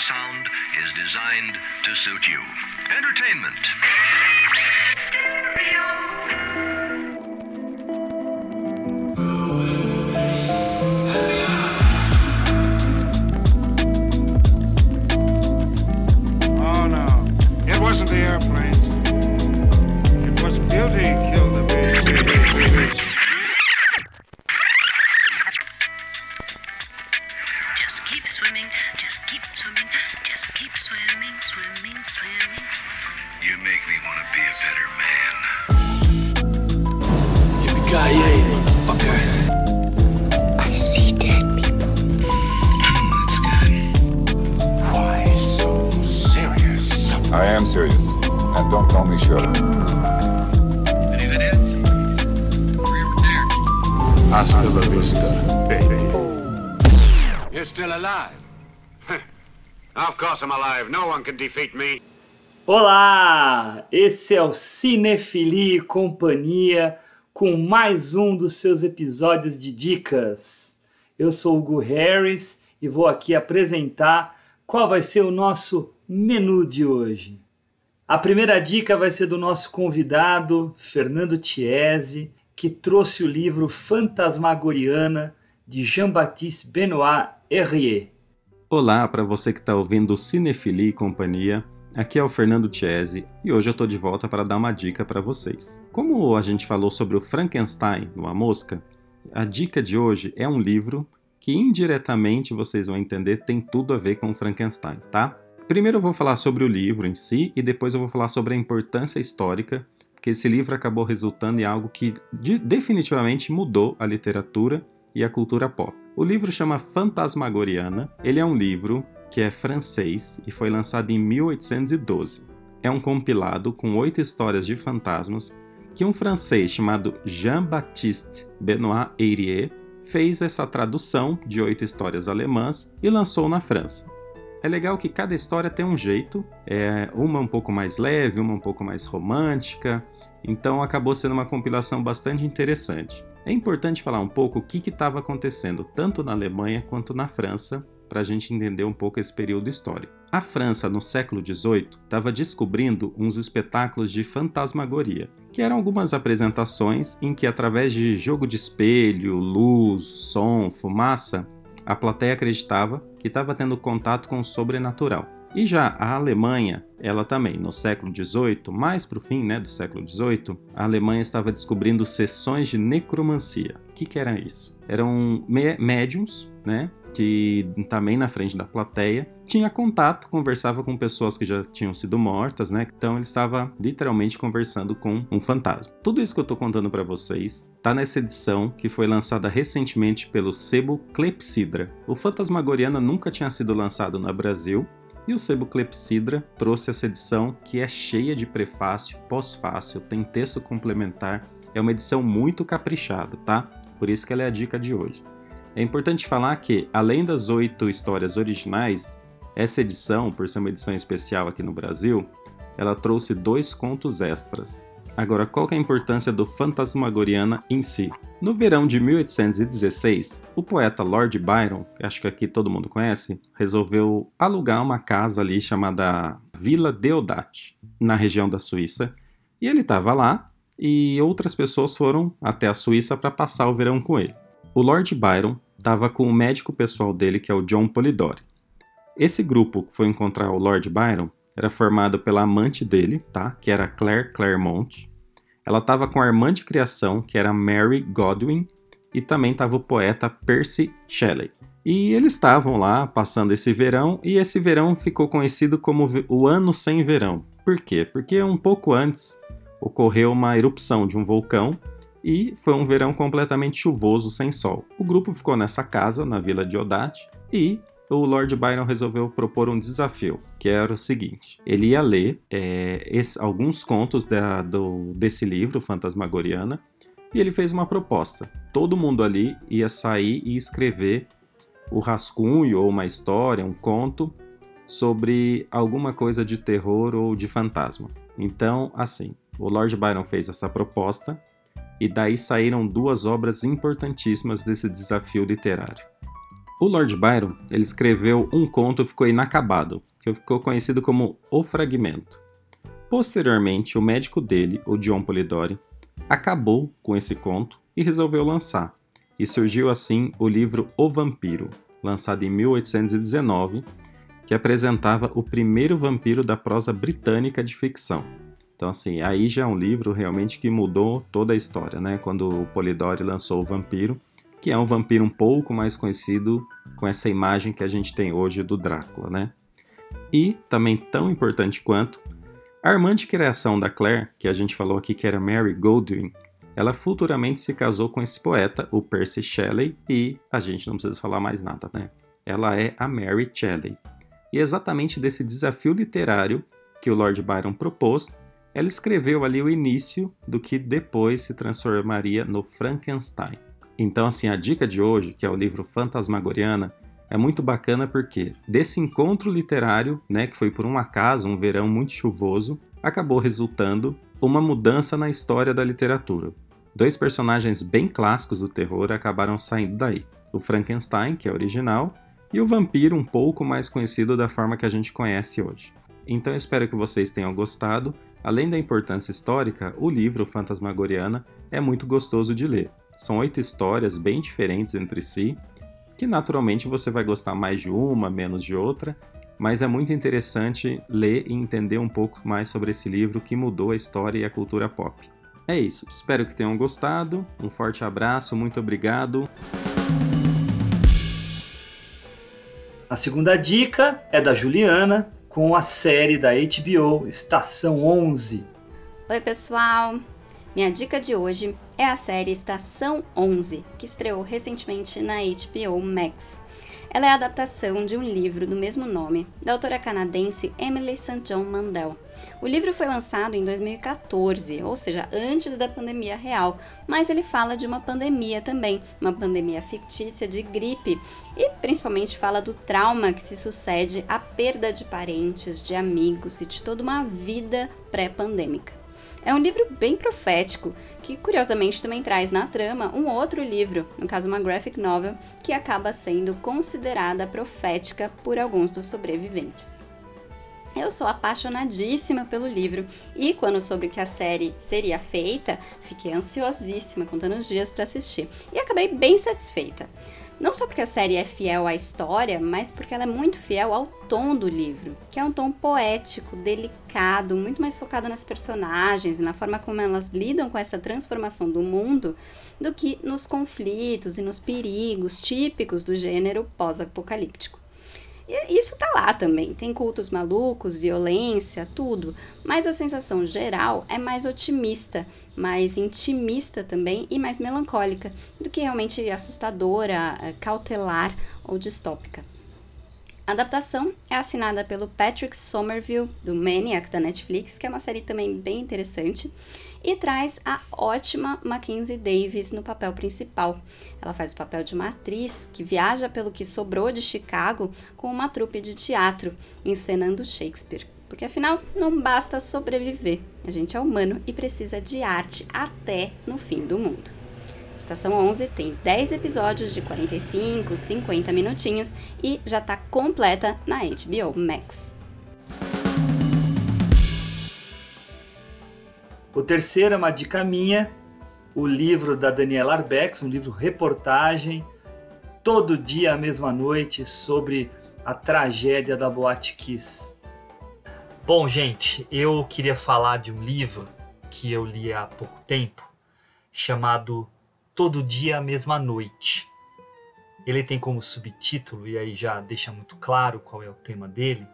sound is designed to suit you. Entertainment. Oh no, it wasn't the airplanes. It was beauty Yippee-ki-yay, motherfucker. I see dead people. That's good. Why so serious? I am serious. And don't call me Shirley. Any that is? Hasta la vista, baby. You're still alive. of course I'm alive. No one can defeat me. Olá! Esse é o Cinefilia e Companhia com mais um dos seus episódios de dicas. Eu sou o Gu Harris e vou aqui apresentar qual vai ser o nosso menu de hoje. A primeira dica vai ser do nosso convidado, Fernando Tiese, que trouxe o livro Fantasmagoriana de Jean-Baptiste Benoit Herrier. Olá para você que está ouvindo Cinefilia e Companhia. Aqui é o Fernando Chiesi e hoje eu estou de volta para dar uma dica para vocês. Como a gente falou sobre o Frankenstein no A Mosca, a dica de hoje é um livro que indiretamente vocês vão entender tem tudo a ver com o Frankenstein, tá? Primeiro eu vou falar sobre o livro em si e depois eu vou falar sobre a importância histórica, porque esse livro acabou resultando em algo que de- definitivamente mudou a literatura e a cultura pop. O livro chama Fantasmagoriana. Ele é um livro que é francês e foi lançado em 1812. É um compilado com oito histórias de fantasmas que um francês chamado Jean-Baptiste Benoit Herrier fez essa tradução de oito histórias alemãs e lançou na França. É legal que cada história tem um jeito, é uma um pouco mais leve, uma um pouco mais romântica, então acabou sendo uma compilação bastante interessante. É importante falar um pouco o que estava acontecendo tanto na Alemanha quanto na França para a gente entender um pouco esse período histórico. A França, no século XVIII, estava descobrindo uns espetáculos de fantasmagoria, que eram algumas apresentações em que, através de jogo de espelho, luz, som, fumaça, a plateia acreditava que estava tendo contato com o sobrenatural. E já a Alemanha, ela também, no século XVIII, mais para o fim né, do século XVIII, a Alemanha estava descobrindo sessões de necromancia. O que, que era isso? Eram mé- médiums, né, que também na frente da plateia tinha contato, conversava com pessoas que já tinham sido mortas, né? Então ele estava literalmente conversando com um fantasma. Tudo isso que eu estou contando para vocês tá nessa edição que foi lançada recentemente pelo sebo Clepsidra. O Fantasmagoriana nunca tinha sido lançado no Brasil e o Sebo Clepsidra trouxe essa edição que é cheia de prefácio, pós-fácil, tem texto complementar. É uma edição muito caprichada, tá? Por isso que ela é a dica de hoje. É importante falar que, além das oito histórias originais, essa edição, por ser uma edição especial aqui no Brasil, ela trouxe dois contos extras. Agora, qual é a importância do Fantasmagoriana em si? No verão de 1816, o poeta Lord Byron, que acho que aqui todo mundo conhece, resolveu alugar uma casa ali chamada Vila Deodati, na região da Suíça, e ele estava lá e outras pessoas foram até a Suíça para passar o verão com ele. O Lord Byron estava com o médico pessoal dele, que é o John Polidori. Esse grupo que foi encontrar o Lord Byron era formado pela amante dele, tá? Que era Claire Claremont. Ela estava com a irmã de criação, que era Mary Godwin, e também estava o poeta Percy Shelley. E eles estavam lá passando esse verão, e esse verão ficou conhecido como o Ano Sem Verão. Por quê? Porque um pouco antes ocorreu uma erupção de um vulcão e foi um verão completamente chuvoso, sem sol. O grupo ficou nessa casa, na vila de Odate, e o Lord Byron resolveu propor um desafio, que era o seguinte: ele ia ler é, esse- alguns contos da- do- desse livro, Fantasmagoriana, e ele fez uma proposta. Todo mundo ali ia sair e escrever o rascunho ou uma história, um conto sobre alguma coisa de terror ou de fantasma. Então, assim, o Lord Byron fez essa proposta e daí saíram duas obras importantíssimas desse desafio literário. O Lord Byron ele escreveu um conto que ficou inacabado, que ficou conhecido como O Fragmento. Posteriormente, o médico dele, o John Polidori, acabou com esse conto e resolveu lançar. E surgiu assim o livro O Vampiro, lançado em 1819, que apresentava o primeiro vampiro da prosa britânica de ficção. Então, assim, aí já é um livro realmente que mudou toda a história, né? Quando o Polidori lançou o Vampiro, que é um vampiro um pouco mais conhecido com essa imagem que a gente tem hoje do Drácula, né? E, também tão importante quanto, a irmã de criação da Claire, que a gente falou aqui que era Mary Goldwyn, ela futuramente se casou com esse poeta, o Percy Shelley, e a gente não precisa falar mais nada, né? Ela é a Mary Shelley. E é exatamente desse desafio literário que o Lord Byron propôs, ela escreveu ali o início do que depois se transformaria no Frankenstein. Então, assim, a dica de hoje, que é o livro Fantasmagoriana, é muito bacana porque desse encontro literário, né, que foi por um acaso, um verão muito chuvoso, acabou resultando uma mudança na história da literatura. Dois personagens bem clássicos do terror acabaram saindo daí: o Frankenstein, que é original, e o vampiro, um pouco mais conhecido da forma que a gente conhece hoje. Então espero que vocês tenham gostado. Além da importância histórica, o livro Fantasmagoriana é muito gostoso de ler. São oito histórias bem diferentes entre si, que naturalmente você vai gostar mais de uma, menos de outra, mas é muito interessante ler e entender um pouco mais sobre esse livro que mudou a história e a cultura pop. É isso, espero que tenham gostado. Um forte abraço, muito obrigado. A segunda dica é da Juliana com a série da HBO Estação 11. Oi, pessoal! Minha dica de hoje é a série Estação 11, que estreou recentemente na HBO Max. Ela é a adaptação de um livro do mesmo nome, da autora canadense Emily St. John Mandel. O livro foi lançado em 2014, ou seja, antes da pandemia real, mas ele fala de uma pandemia também, uma pandemia fictícia de gripe, e principalmente fala do trauma que se sucede à perda de parentes, de amigos e de toda uma vida pré-pandêmica. É um livro bem profético, que curiosamente também traz na trama um outro livro, no caso uma graphic novel, que acaba sendo considerada profética por alguns dos sobreviventes. Eu sou apaixonadíssima pelo livro e quando soube que a série seria feita, fiquei ansiosíssima contando os dias para assistir e acabei bem satisfeita. Não só porque a série é fiel à história, mas porque ela é muito fiel ao tom do livro, que é um tom poético, delicado, muito mais focado nas personagens e na forma como elas lidam com essa transformação do mundo do que nos conflitos e nos perigos típicos do gênero pós-apocalíptico. E isso tá lá também. Tem cultos malucos, violência, tudo. Mas a sensação geral é mais otimista, mais intimista também e mais melancólica do que realmente assustadora, eh, cautelar ou distópica. A adaptação é assinada pelo Patrick Somerville, do Maniac da Netflix, que é uma série também bem interessante e traz a ótima Mackenzie Davis no papel principal. Ela faz o papel de uma atriz que viaja pelo que sobrou de Chicago com uma trupe de teatro, encenando Shakespeare. Porque afinal, não basta sobreviver. A gente é humano e precisa de arte até no fim do mundo. Estação 11 tem 10 episódios de 45, 50 minutinhos e já está completa na HBO Max. O terceiro é uma dica minha, o livro da Daniela Arbex, um livro reportagem, todo dia à mesma noite, sobre a tragédia da Boate Kiss. Bom, gente, eu queria falar de um livro que eu li há pouco tempo, chamado Todo Dia à Mesma Noite. Ele tem como subtítulo, e aí já deixa muito claro qual é o tema dele,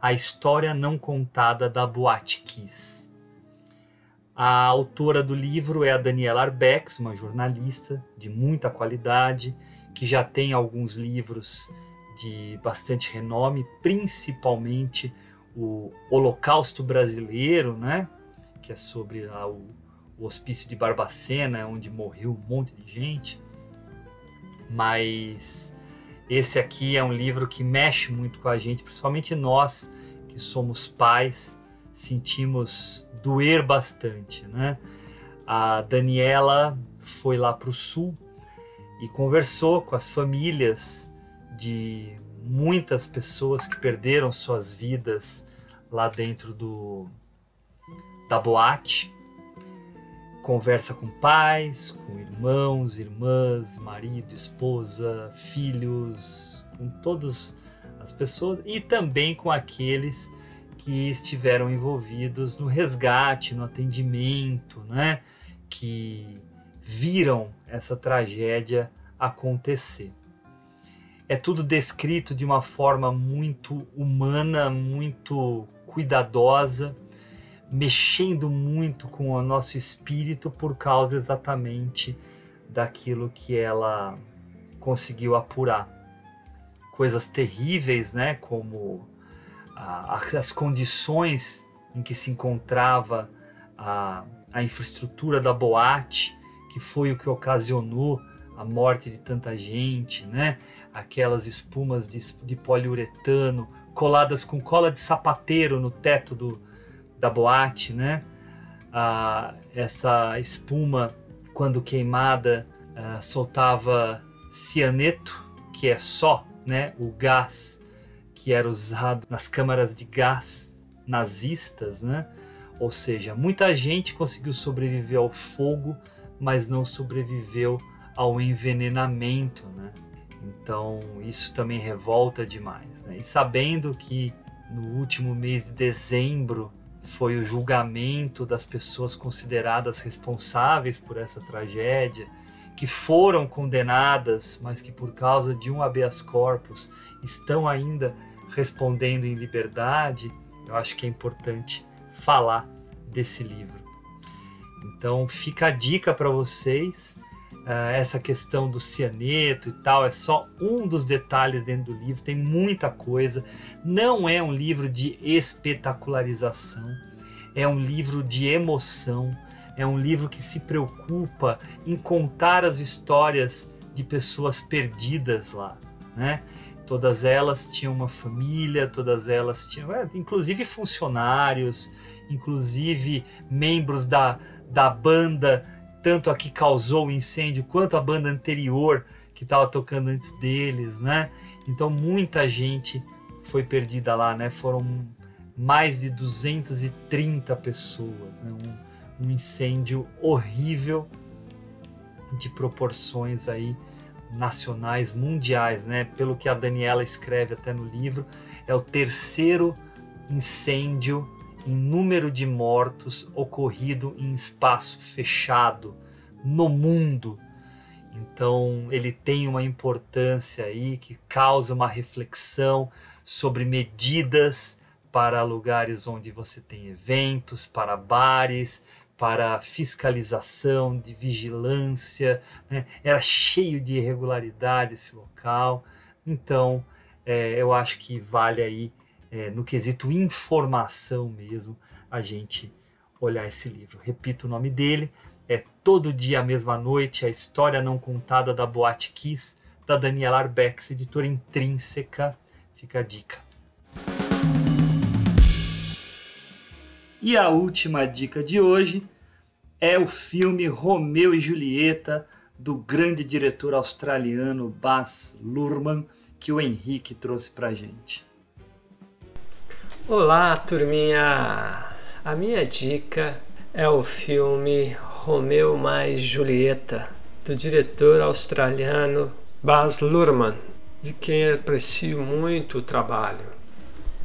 A História Não Contada da Boate Kiss. A autora do livro é a Daniela Arbex, uma jornalista de muita qualidade, que já tem alguns livros de bastante renome, principalmente o Holocausto Brasileiro, né? que é sobre a, o, o hospício de Barbacena, onde morreu um monte de gente. Mas esse aqui é um livro que mexe muito com a gente, principalmente nós que somos pais sentimos doer bastante, né? A Daniela foi lá para o sul e conversou com as famílias de muitas pessoas que perderam suas vidas lá dentro do da boate. Conversa com pais, com irmãos, irmãs, marido, esposa, filhos, com todas as pessoas e também com aqueles que estiveram envolvidos no resgate, no atendimento, né? Que viram essa tragédia acontecer. É tudo descrito de uma forma muito humana, muito cuidadosa, mexendo muito com o nosso espírito por causa exatamente daquilo que ela conseguiu apurar. Coisas terríveis, né, como a, as condições em que se encontrava a, a infraestrutura da boate, que foi o que ocasionou a morte de tanta gente, né? Aquelas espumas de, de poliuretano coladas com cola de sapateiro no teto do, da boate, né? Ah, essa espuma, quando queimada, ah, soltava cianeto, que é só né, o gás que era usado nas câmaras de gás nazistas, né? Ou seja, muita gente conseguiu sobreviver ao fogo, mas não sobreviveu ao envenenamento, né? Então isso também revolta demais, né? E sabendo que no último mês de dezembro foi o julgamento das pessoas consideradas responsáveis por essa tragédia, que foram condenadas, mas que por causa de um habeas corpus estão ainda respondendo em liberdade, eu acho que é importante falar desse livro. Então fica a dica para vocês Uh, essa questão do cianeto e tal é só um dos detalhes dentro do livro, tem muita coisa. Não é um livro de espetacularização, é um livro de emoção, é um livro que se preocupa em contar as histórias de pessoas perdidas lá, né? Todas elas tinham uma família, todas elas tinham, é, inclusive funcionários, inclusive membros da, da banda tanto a que causou o incêndio quanto a banda anterior que estava tocando antes deles, né? Então muita gente foi perdida lá, né? Foram mais de 230 pessoas, né? um, um incêndio horrível de proporções aí nacionais, mundiais, né? Pelo que a Daniela escreve até no livro, é o terceiro incêndio em número de mortos ocorrido em espaço fechado no mundo. Então, ele tem uma importância aí que causa uma reflexão sobre medidas para lugares onde você tem eventos, para bares, para fiscalização, de vigilância. Né? Era cheio de irregularidade esse local. Então, é, eu acho que vale aí é, no quesito informação mesmo, a gente olhar esse livro. Repito o nome dele, é Todo Dia Mesma Noite, a história não contada da Boate Kiss, da Daniela Arbex, editora intrínseca. Fica a dica. E a última dica de hoje é o filme Romeu e Julieta, do grande diretor australiano Baz Luhrmann, que o Henrique trouxe pra gente. Olá, turminha! A minha dica é o filme Romeu mais Julieta, do diretor australiano Baz Luhrmann, de quem aprecio muito o trabalho.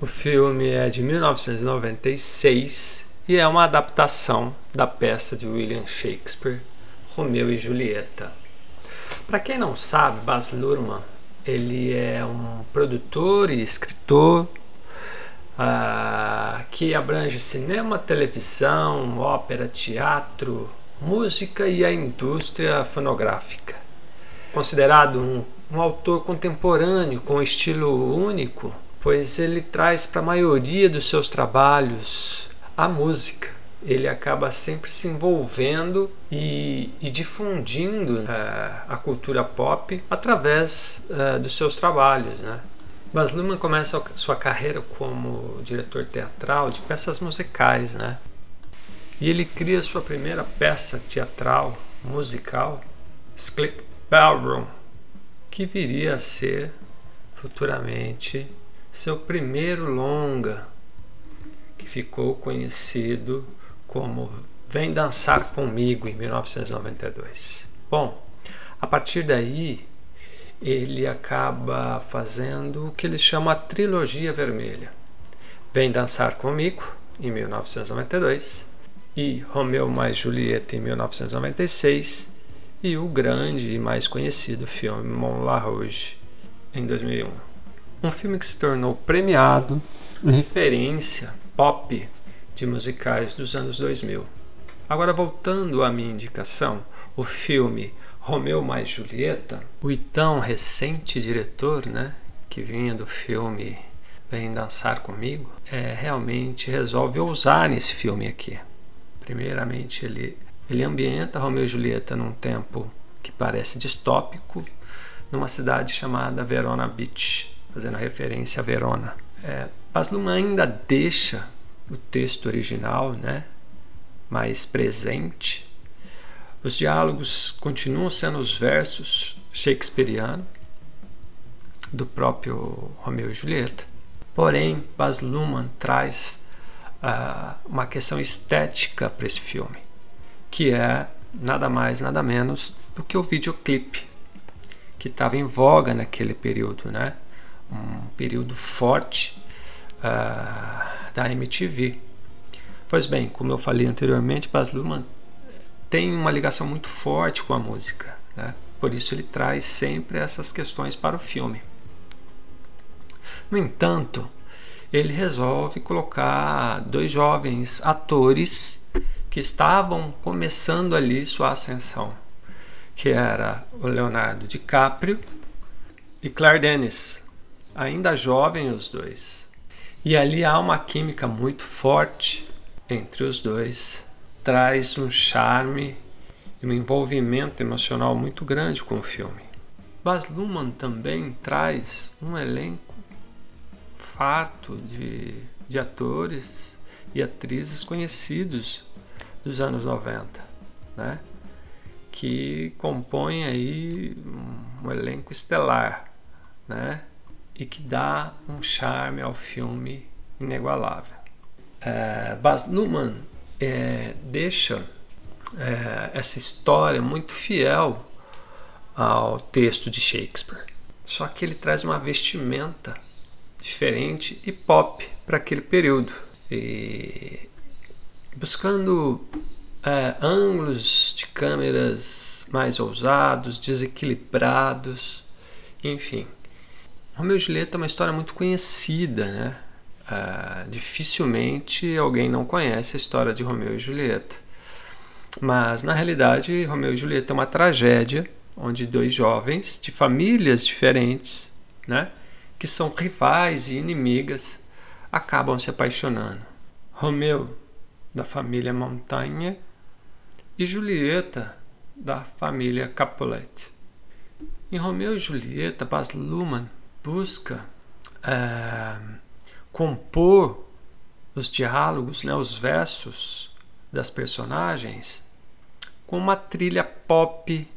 O filme é de 1996 e é uma adaptação da peça de William Shakespeare, Romeu e Julieta. Para quem não sabe, Baz Luhrmann ele é um produtor e escritor ah, que abrange cinema, televisão, ópera, teatro, música e a indústria fonográfica. Considerado um, um autor contemporâneo com estilo único, pois ele traz para a maioria dos seus trabalhos a música. Ele acaba sempre se envolvendo e, e difundindo uh, a cultura pop através uh, dos seus trabalhos. Né? Baz Luhrmann começa sua carreira como diretor teatral de peças musicais, né? E ele cria sua primeira peça teatral musical, Sklik Ballroom, que viria a ser futuramente seu primeiro longa, que ficou conhecido como Vem Dançar Comigo em 1992. Bom, a partir daí ele acaba fazendo o que ele chama a trilogia vermelha. Vem Dançar Comigo em 1992 e Romeu mais Julieta em 1996 e o grande e mais conhecido filme Mon La Rouge em 2001. Um filme que se tornou premiado em referência pop de musicais dos anos 2000. Agora voltando à minha indicação, o filme Romeu mais Julieta, o então recente diretor, né, que vinha do filme Vem Dançar Comigo, é, realmente resolve ousar nesse filme aqui. Primeiramente, ele, ele ambienta Romeu e Julieta num tempo que parece distópico, numa cidade chamada Verona Beach, fazendo referência a Verona. É, Luhrmann ainda deixa o texto original né, mais presente. Os diálogos continuam sendo os versos shakespearianos do próprio Romeu e Julieta. Porém, Baz Luhrmann traz uh, uma questão estética para esse filme, que é nada mais, nada menos do que o videoclipe que estava em voga naquele período, né? Um período forte uh, da MTV. Pois bem, como eu falei anteriormente, Baz Luhrmann tem uma ligação muito forte com a música, né? Por isso ele traz sempre essas questões para o filme. No entanto, ele resolve colocar dois jovens atores que estavam começando ali sua ascensão, que era o Leonardo DiCaprio e Claire Denis, ainda jovem os dois. E ali há uma química muito forte entre os dois, traz um charme e um envolvimento emocional muito grande com o filme. Baz Luhrmann também traz um elenco farto de, de atores e atrizes conhecidos dos anos 90, né? que compõem aí um elenco estelar, né? E que dá um charme ao filme inigualável. É, Baz é, deixa é, essa história muito fiel ao texto de Shakespeare, só que ele traz uma vestimenta diferente e pop para aquele período. E buscando é, ângulos de câmeras mais ousados, desequilibrados, enfim. Romeu e Julieta é uma história muito conhecida, né? Uh, dificilmente alguém não conhece a história de Romeu e Julieta. Mas, na realidade, Romeu e Julieta é uma tragédia onde dois jovens de famílias diferentes, né? que são rivais e inimigas, acabam se apaixonando. Romeu, da família Montanha, e Julieta, da família Capulet. Em Romeu e Julieta, Baz Luhrmann busca é, compor os diálogos, né, os versos das personagens com uma trilha pop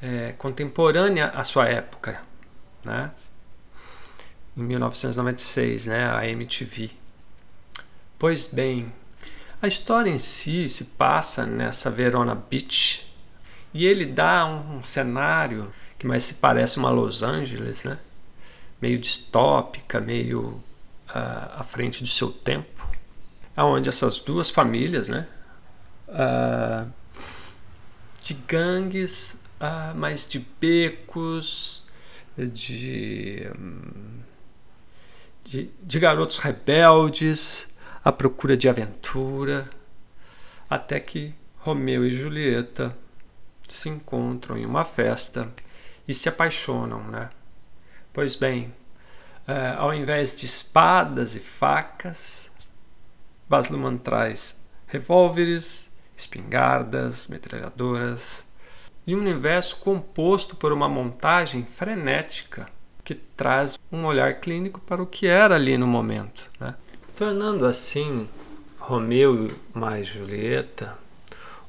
é, contemporânea à sua época, né? em 1996, né, a MTV. Pois bem, a história em si se passa nessa Verona Beach e ele dá um, cenário que mais se parece uma Los Angeles, né? Meio distópica, meio uh, à frente do seu tempo, aonde essas duas famílias, né, uh, de gangues, uh, mas de becos, de de, de garotos rebeldes à procura de aventura, até que Romeu e Julieta se encontram em uma festa e se apaixonam, né? Pois bem, é, ao invés de espadas e facas, Baz Luhrmann traz revólveres, espingardas, metralhadoras e um universo composto por uma montagem frenética que traz um olhar clínico para o que era ali no momento, né? tornando assim Romeu mais Julieta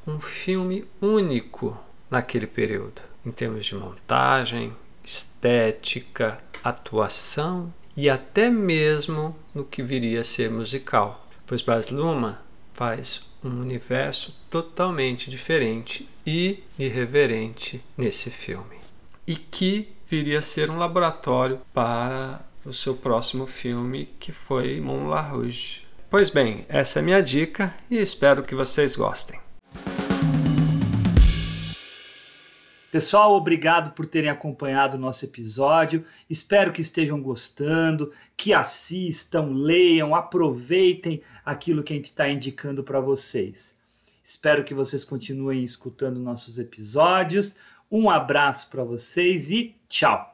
um filme único naquele período, em termos de montagem, estética, atuação e até mesmo no que viria a ser musical, pois Baz Luhrmann faz um universo totalmente diferente e irreverente nesse filme e que viria a ser um laboratório para o seu próximo filme que foi Moulin Rouge. Pois bem, essa é minha dica e espero que vocês gostem. Pessoal, obrigado por terem acompanhado o nosso episódio. Espero que estejam gostando, que assistam, leiam, aproveitem aquilo que a gente está indicando para vocês. Espero que vocês continuem escutando nossos episódios. Um abraço para vocês e tchau!